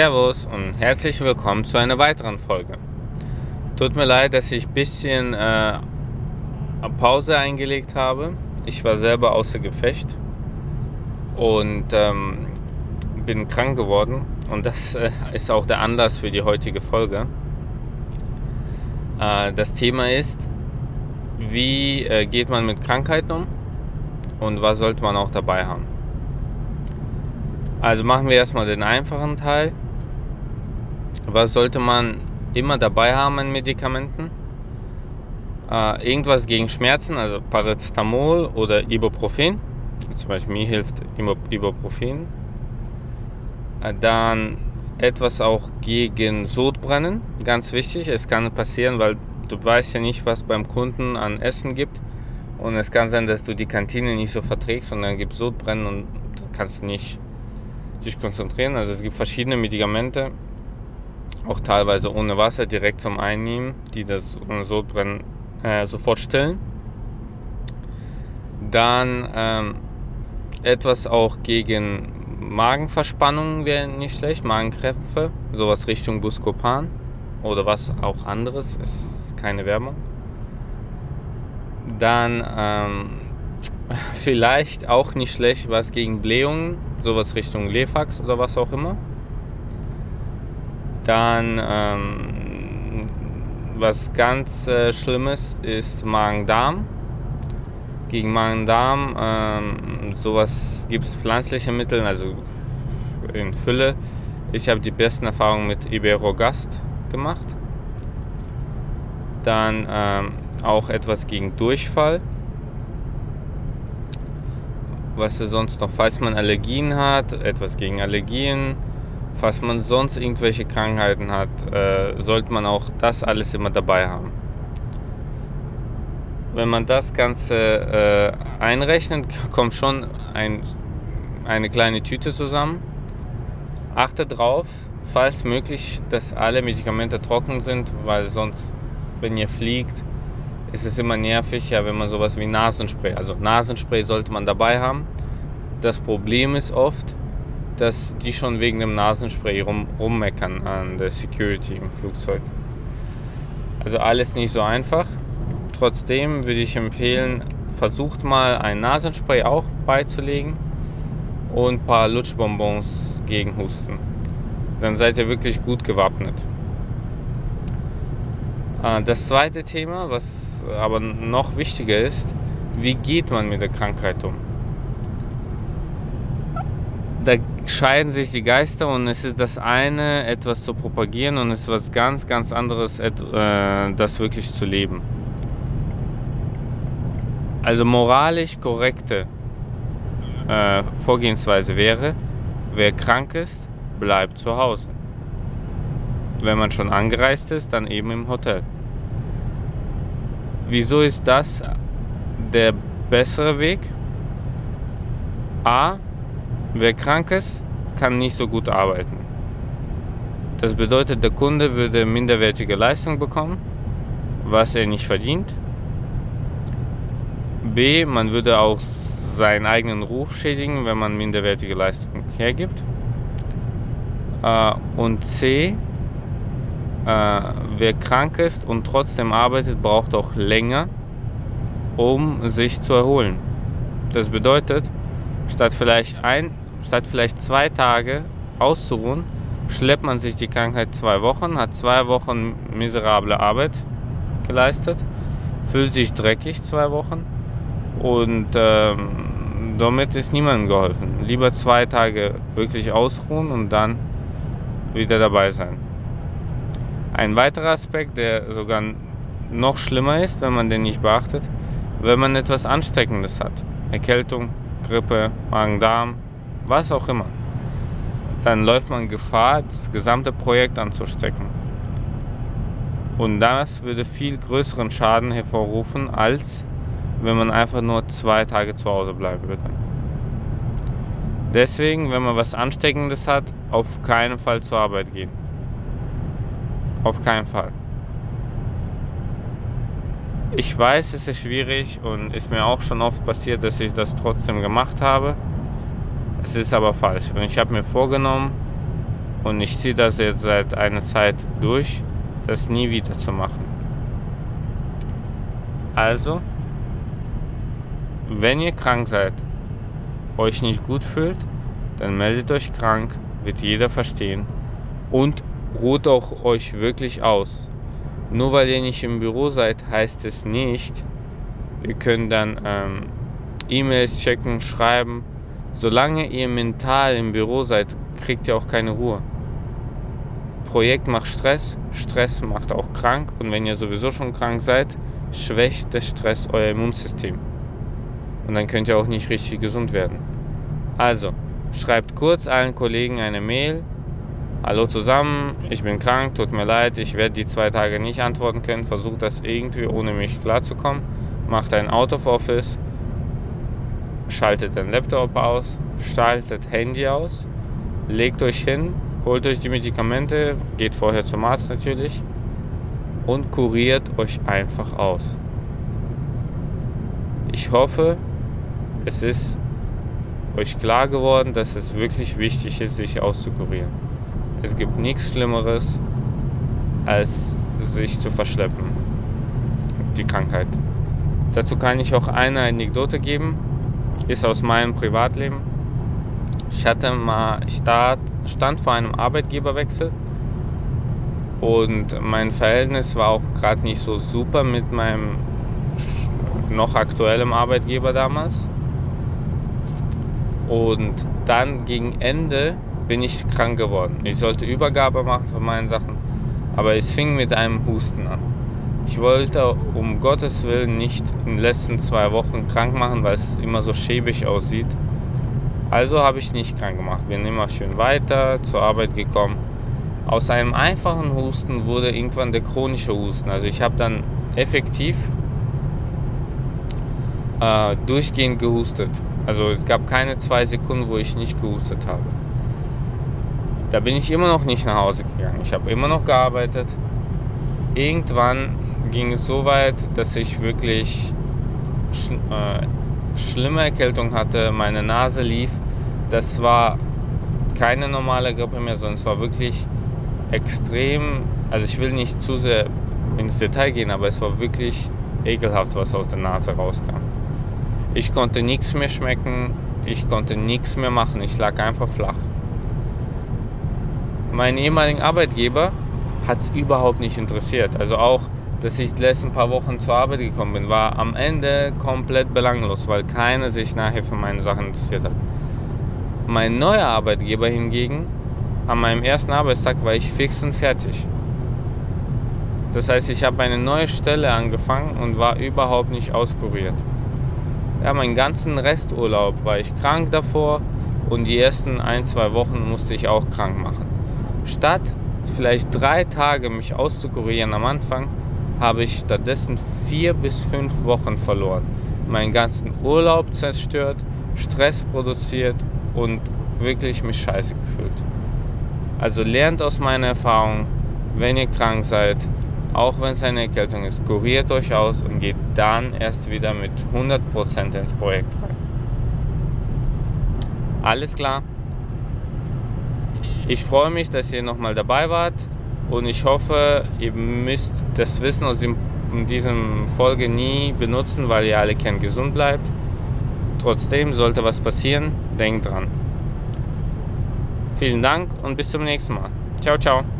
Servus und herzlich willkommen zu einer weiteren Folge. Tut mir leid, dass ich ein bisschen äh, Pause eingelegt habe. Ich war selber außer Gefecht und ähm, bin krank geworden und das äh, ist auch der Anlass für die heutige Folge. Äh, das Thema ist, wie äh, geht man mit Krankheiten um und was sollte man auch dabei haben. Also machen wir erstmal den einfachen Teil. Was sollte man immer dabei haben an Medikamenten? Äh, irgendwas gegen Schmerzen, also Paracetamol oder Ibuprofen. Zum Beispiel mir hilft Ibuprofen. Äh, dann etwas auch gegen Sodbrennen, ganz wichtig. Es kann passieren, weil du weißt ja nicht, was beim Kunden an Essen gibt. Und es kann sein, dass du die Kantine nicht so verträgst und dann gibt es Sodbrennen und kannst nicht dich konzentrieren. Also es gibt verschiedene Medikamente, auch teilweise ohne Wasser, direkt zum Einnehmen, die das Sodbrennen äh, sofort stillen. Dann ähm, etwas auch gegen Magenverspannungen wäre nicht schlecht, Magenkrämpfe, sowas Richtung Buscopan oder was auch anderes, ist keine Werbung. Dann ähm, vielleicht auch nicht schlecht was gegen Blähungen, sowas Richtung Lefax oder was auch immer. Dann ähm, was ganz äh, Schlimmes ist Magen-Darm. Gegen Magen-Darm, ähm, sowas gibt es pflanzliche Mittel, also in Fülle. Ich habe die besten Erfahrungen mit Iberogast gemacht. Dann ähm, auch etwas gegen Durchfall was er sonst noch, falls man Allergien hat, etwas gegen Allergien, falls man sonst irgendwelche Krankheiten hat, äh, sollte man auch das alles immer dabei haben. Wenn man das Ganze äh, einrechnet, kommt schon ein, eine kleine Tüte zusammen. Achte drauf, falls möglich, dass alle Medikamente trocken sind, weil sonst, wenn ihr fliegt, ist es immer nervig, ja, wenn man sowas wie Nasenspray, also Nasenspray sollte man dabei haben. Das Problem ist oft, dass die schon wegen dem Nasenspray rum, rummeckern an der Security im Flugzeug. Also alles nicht so einfach. Trotzdem würde ich empfehlen, versucht mal ein Nasenspray auch beizulegen und ein paar Lutschbonbons gegen Husten. Dann seid ihr wirklich gut gewappnet. Äh, das zweite Thema, was aber noch wichtiger ist, wie geht man mit der Krankheit um? Da scheiden sich die Geister und es ist das eine, etwas zu propagieren und es ist was ganz, ganz anderes, äh, das wirklich zu leben. Also moralisch korrekte äh, Vorgehensweise wäre, wer krank ist, bleibt zu Hause. Wenn man schon angereist ist, dann eben im Hotel. Wieso ist das der bessere Weg? A. Wer krank ist, kann nicht so gut arbeiten. Das bedeutet, der Kunde würde minderwertige Leistung bekommen, was er nicht verdient. B. Man würde auch seinen eigenen Ruf schädigen, wenn man minderwertige Leistung hergibt. Äh, und C äh, wer krank ist und trotzdem arbeitet, braucht auch länger, um sich zu erholen. Das bedeutet, statt vielleicht, ein, statt vielleicht zwei Tage auszuruhen, schleppt man sich die Krankheit zwei Wochen, hat zwei Wochen miserable Arbeit geleistet, fühlt sich dreckig zwei Wochen und ähm, damit ist niemandem geholfen. Lieber zwei Tage wirklich ausruhen und dann wieder dabei sein. Ein weiterer Aspekt, der sogar noch schlimmer ist, wenn man den nicht beachtet, wenn man etwas Ansteckendes hat, Erkältung, Grippe, Magen-Darm, was auch immer, dann läuft man Gefahr, das gesamte Projekt anzustecken. Und das würde viel größeren Schaden hervorrufen, als wenn man einfach nur zwei Tage zu Hause bleiben würde. Deswegen, wenn man was Ansteckendes hat, auf keinen Fall zur Arbeit gehen. Auf keinen Fall. Ich weiß, es ist schwierig und ist mir auch schon oft passiert, dass ich das trotzdem gemacht habe. Es ist aber falsch. Und ich habe mir vorgenommen, Und ich ziehe das jetzt seit einer Zeit durch, das nie wieder zu machen. Also, wenn ihr krank seid, euch nicht gut fühlt, dann meldet euch krank, wird jeder verstehen. Und ruht auch euch wirklich aus. Nur weil ihr nicht im Büro seid, heißt es nicht, ihr könnt dann ähm, E-Mails checken, schreiben. Solange ihr mental im Büro seid, kriegt ihr auch keine Ruhe. Projekt macht Stress, Stress macht auch krank und wenn ihr sowieso schon krank seid, schwächt der Stress euer Immunsystem. Und dann könnt ihr auch nicht richtig gesund werden. Also, schreibt kurz allen Kollegen eine Mail. Hallo zusammen, ich bin krank, tut mir leid, ich werde die zwei Tage nicht antworten können. Versucht das irgendwie ohne mich klarzukommen. Macht ein Out of Office, schaltet den Laptop aus, schaltet Handy aus, legt euch hin, holt euch die Medikamente, geht vorher zum Arzt natürlich und kuriert euch einfach aus. Ich hoffe, es ist euch klar geworden, dass es wirklich wichtig ist, sich auszukurieren. Es gibt nichts Schlimmeres, als sich zu verschleppen, die Krankheit. Dazu kann ich auch eine Anekdote geben, ist aus meinem Privatleben. Ich hatte mal, ich stand vor einem Arbeitgeberwechsel und mein Verhältnis war auch gerade nicht so super mit meinem noch aktuellen Arbeitgeber damals. Und dann gegen Ende bin ich krank geworden. Ich sollte Übergabe machen von meinen Sachen, aber es fing mit einem Husten an. Ich wollte um Gottes Willen nicht in den letzten zwei Wochen krank machen, weil es immer so schäbig aussieht. Also habe ich nicht krank gemacht, bin immer schön weiter zur Arbeit gekommen. Aus einem einfachen Husten wurde irgendwann der chronische Husten. Also ich habe dann effektiv äh, durchgehend gehustet. Also es gab keine zwei Sekunden, wo ich nicht gehustet habe. Da bin ich immer noch nicht nach Hause gegangen. Ich habe immer noch gearbeitet. Irgendwann ging so weit, dass ich wirklich sch äh, schlimme Erkältung hatte, meine Nase lief. Das war keine normale Grippe mehr, sondern es war wirklich extrem, also ich will nicht zu sehr ins Detail gehen, aber es war wirklich ekelhaft, was aus der Nase rauskam. Ich konnte nichts mehr schmecken, ich konnte nichts mehr machen, ich lag einfach flach. Mein ehemaligen Arbeitgeber hat es überhaupt nicht interessiert. Also auch dass ich die letzten paar Wochen zur Arbeit gekommen bin, war am Ende komplett belanglos, weil keiner sich nachher für meine Sachen interessiert hat. Mein neuer Arbeitgeber hingegen, an meinem ersten Arbeitstag war ich fix und fertig. Das heißt, ich habe eine neue Stelle angefangen und war überhaupt nicht auskuriert. Ja, meinen ganzen Resturlaub war ich krank davor und die ersten ein, zwei Wochen musste ich auch krank machen. Statt vielleicht drei Tage mich auszukurieren am Anfang, habe ich stattdessen vier bis fünf Wochen verloren. Meinen ganzen Urlaub zerstört, Stress produziert und wirklich mich scheiße gefühlt. Also lernt aus meiner Erfahrung, wenn ihr krank seid, auch wenn es eine Erkältung ist, kuriert euch aus und geht dann erst wieder mit 100% ins Projekt rein. Alles klar. Ich freue mich, dass ihr nochmal dabei wart. Und ich hoffe, ihr müsst das Wissen aus diesem Folge nie benutzen, weil ihr alle kerngesund bleibt. Trotzdem sollte was passieren, denkt dran. Vielen Dank und bis zum nächsten Mal. Ciao, ciao.